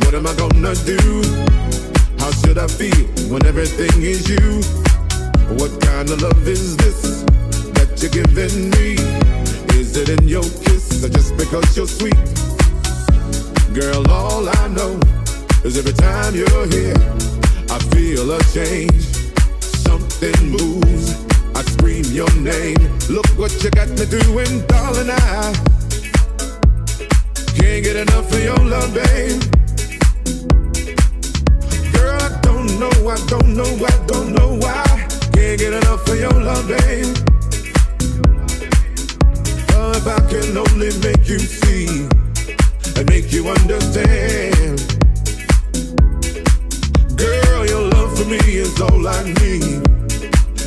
What am I gonna do? How should I feel when everything is you? What kind of love is this that you're giving me? Is it in your kiss or just because you're sweet? Girl, all I know is every time you're here, I feel a change. Something moves. I scream your name. Look what you got me doing, darling. I can't get enough of your love, babe. I don't know, I don't know why. Can't get enough of your love, babe. If I can only make you see and make you understand. Girl, your love for me is all I need,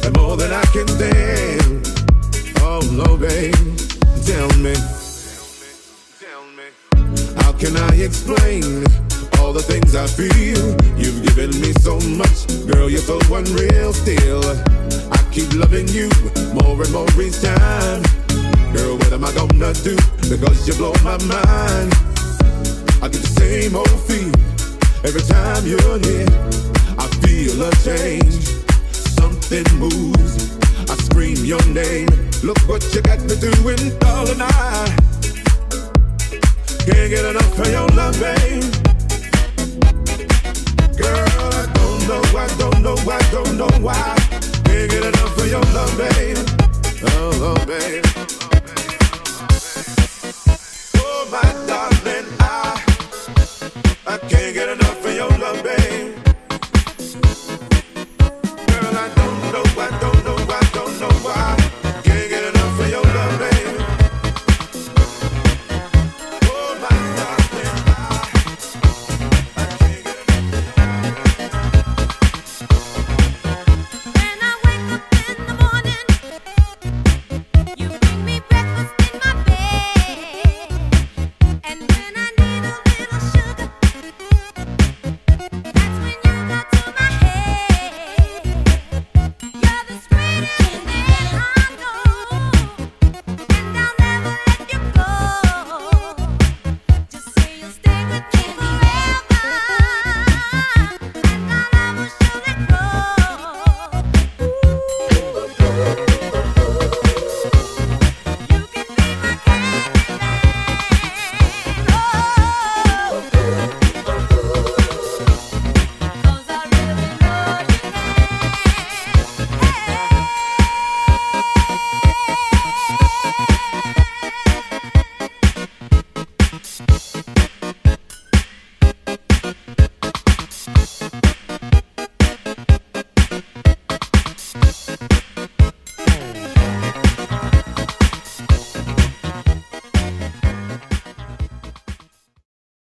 and more than I can stand. Oh, no, babe, tell me. Tell me. How can I explain all the things I feel? You've given me so much, girl, you're so unreal still. I keep loving you more and more each time. Girl, what am I gonna do? Because you blow my mind. I get the same old feel every time you're here. I feel a change, something moves. I scream your name. Look what you got me doing, darling. I can't get enough of your love, babe. don't know, I don't know, I don't know why. Can't get enough of your love, babe. Oh, oh, babe. Oh, my God.